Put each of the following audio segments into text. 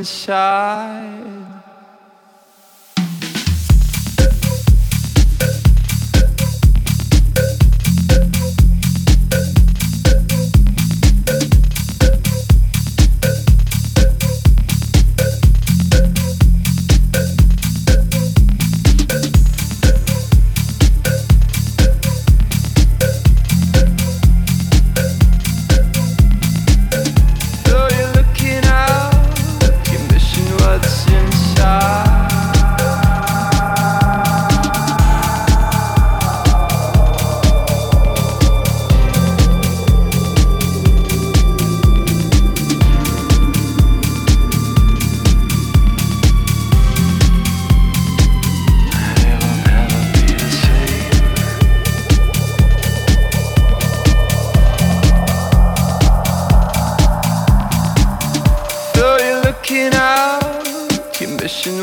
what's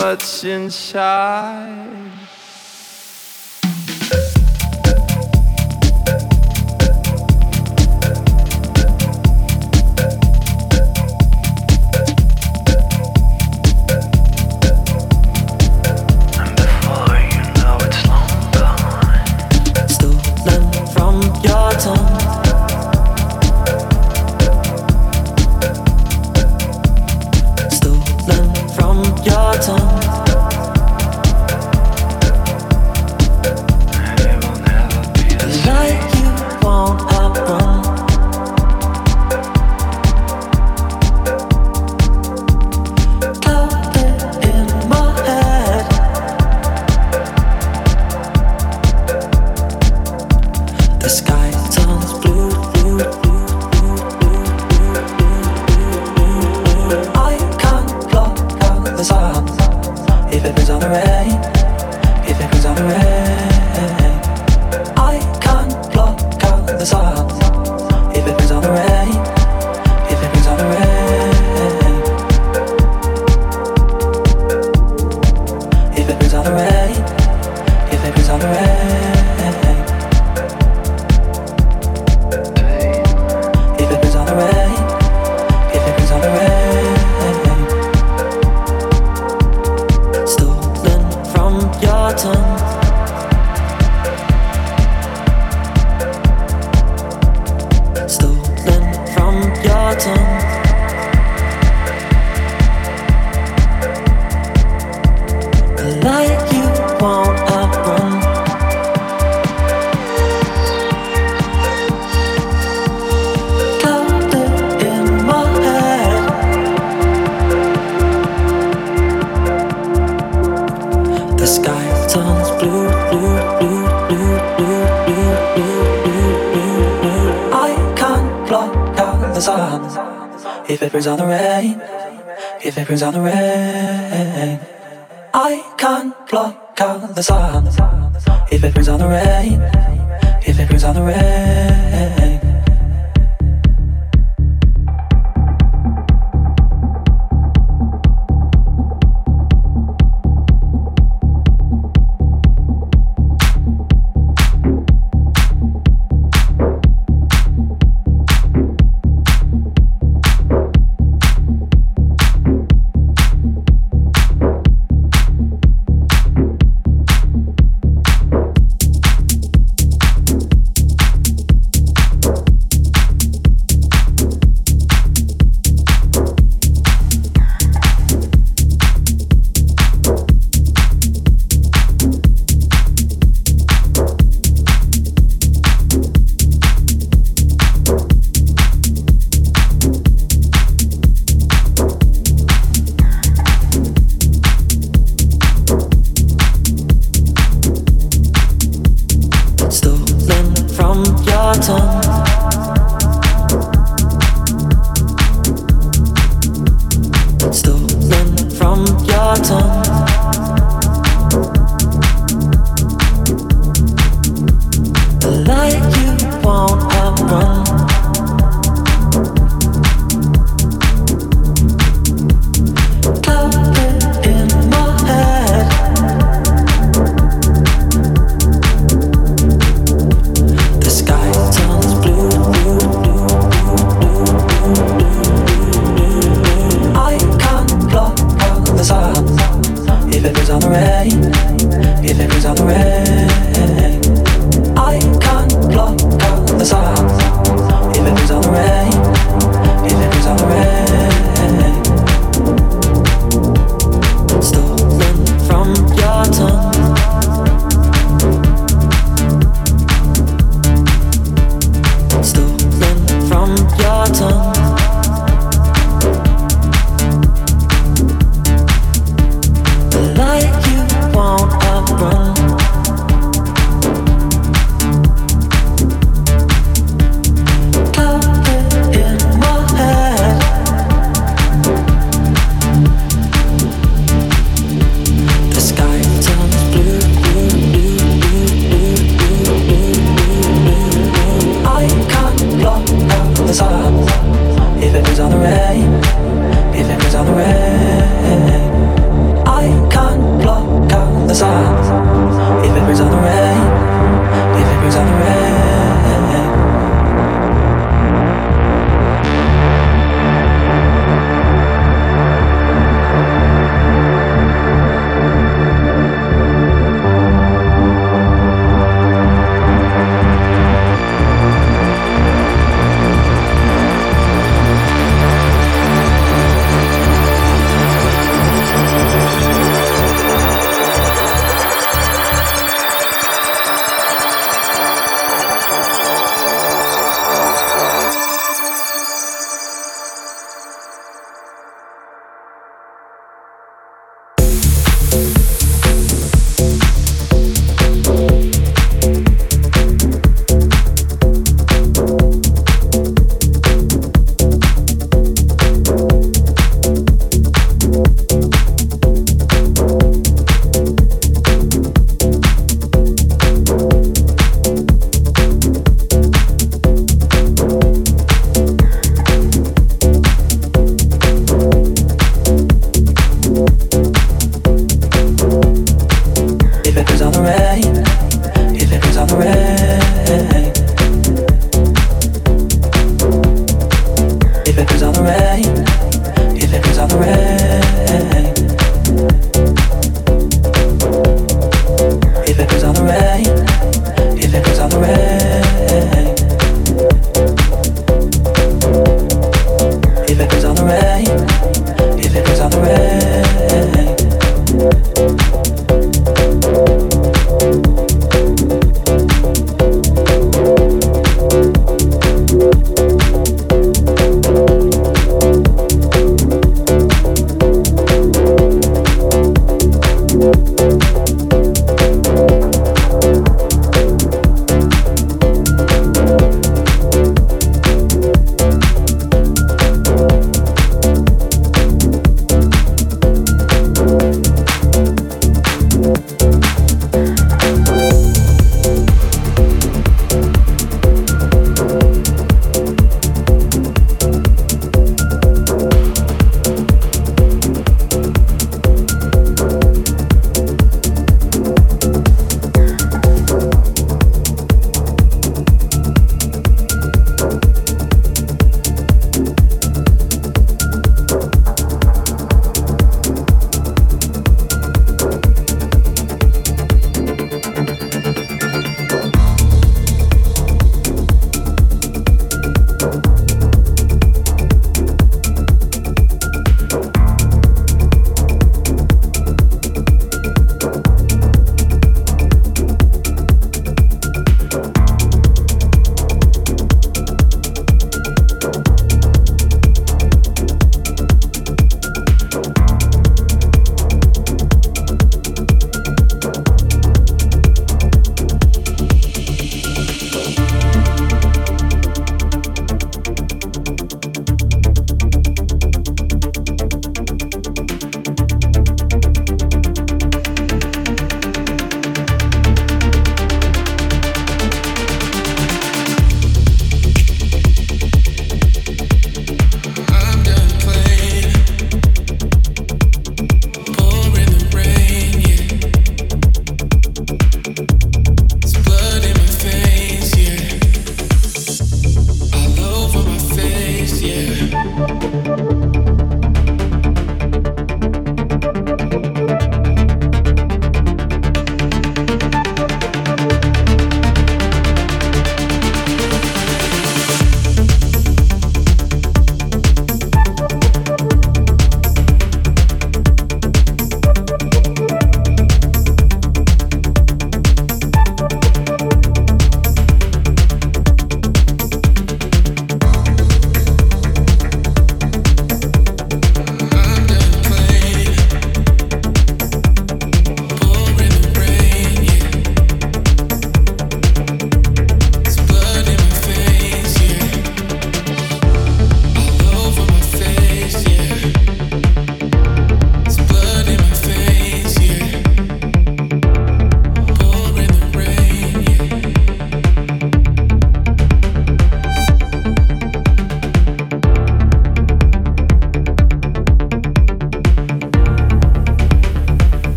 What's inside. on the sun, if it brings on the rain, if it brings on the rain.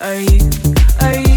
Are you, are you?